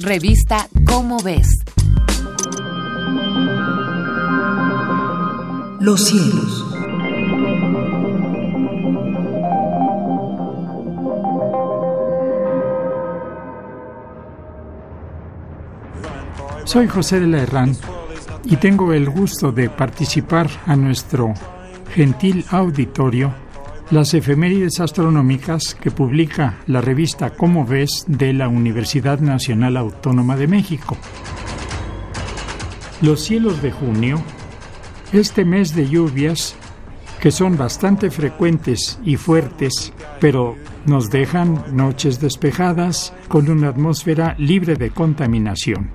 Revista Cómo ves. Los cielos. Soy José de la Herrán y tengo el gusto de participar a nuestro gentil auditorio las efemérides astronómicas que publica la revista Cómo ves de la Universidad Nacional Autónoma de México. Los cielos de junio, este mes de lluvias que son bastante frecuentes y fuertes, pero nos dejan noches despejadas con una atmósfera libre de contaminación.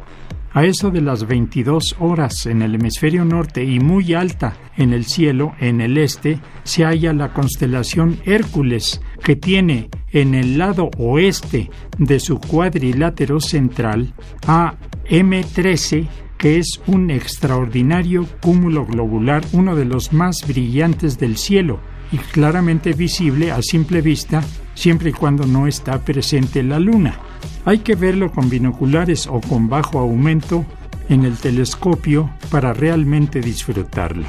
A eso de las 22 horas en el hemisferio norte y muy alta en el cielo en el este se halla la constelación Hércules, que tiene en el lado oeste de su cuadrilátero central a M13, que es un extraordinario cúmulo globular, uno de los más brillantes del cielo y claramente visible a simple vista siempre y cuando no está presente la luna. Hay que verlo con binoculares o con bajo aumento en el telescopio para realmente disfrutarlo.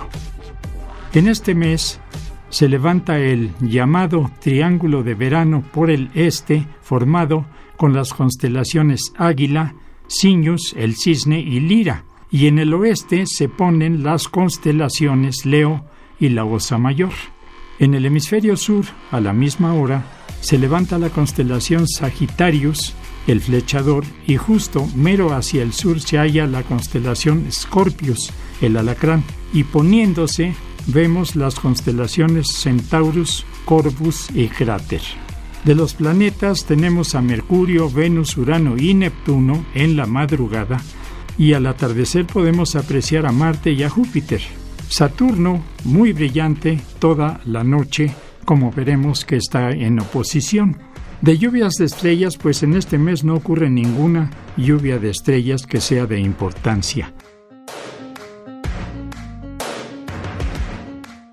En este mes se levanta el llamado Triángulo de Verano por el este, formado con las constelaciones Águila, Ciñus, el Cisne y Lira, y en el oeste se ponen las constelaciones Leo y la Osa Mayor. En el hemisferio sur, a la misma hora, se levanta la constelación Sagitarius, el flechador, y justo mero hacia el sur se halla la constelación Scorpius, el alacrán, y poniéndose vemos las constelaciones Centaurus, Corvus y Cráter. De los planetas tenemos a Mercurio, Venus, Urano y Neptuno en la madrugada, y al atardecer podemos apreciar a Marte y a Júpiter. Saturno, muy brillante toda la noche, como veremos que está en oposición. De lluvias de estrellas, pues en este mes no ocurre ninguna lluvia de estrellas que sea de importancia.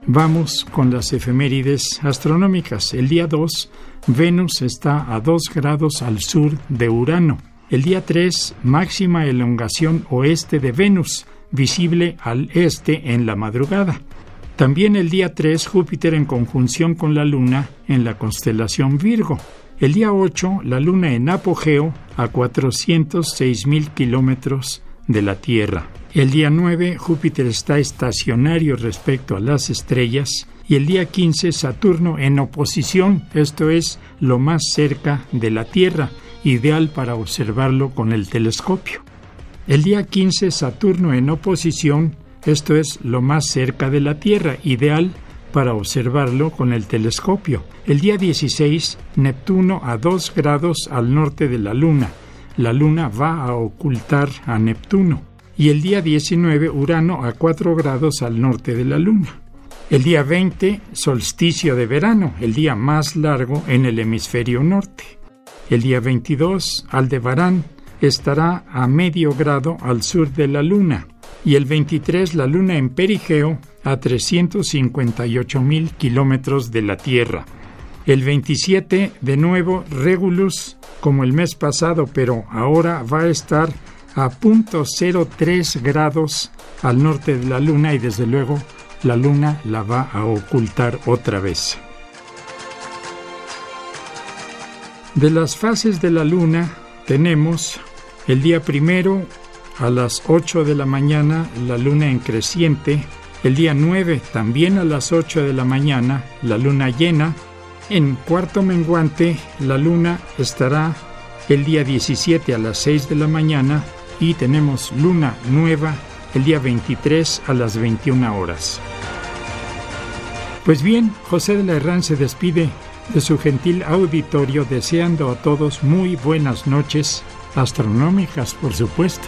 Vamos con las efemérides astronómicas. El día 2, Venus está a 2 grados al sur de Urano. El día 3, máxima elongación oeste de Venus, visible al este en la madrugada. También el día 3 Júpiter en conjunción con la Luna en la constelación Virgo. El día 8 la Luna en apogeo a 406 mil kilómetros de la Tierra. El día 9 Júpiter está estacionario respecto a las estrellas y el día 15 Saturno en oposición, esto es lo más cerca de la Tierra, ideal para observarlo con el telescopio. El día 15 Saturno en oposición, esto es lo más cerca de la Tierra, ideal para observarlo con el telescopio. El día 16 Neptuno a 2 grados al norte de la Luna. La Luna va a ocultar a Neptuno. Y el día 19 Urano a 4 grados al norte de la Luna. El día 20 solsticio de verano, el día más largo en el hemisferio norte. El día 22 Aldebarán estará a medio grado al sur de la Luna y el 23 la Luna en perigeo a 358 mil kilómetros de la Tierra. El 27 de nuevo Regulus como el mes pasado, pero ahora va a estar a .03 grados al norte de la Luna y desde luego la Luna la va a ocultar otra vez. De las fases de la Luna tenemos el día primero a las 8 de la mañana la luna en creciente, el día 9 también a las 8 de la mañana la luna llena, en cuarto menguante la luna estará el día 17 a las 6 de la mañana y tenemos luna nueva el día 23 a las 21 horas. Pues bien, José de la Herrán se despide de su gentil auditorio deseando a todos muy buenas noches astronómicas, por supuesto.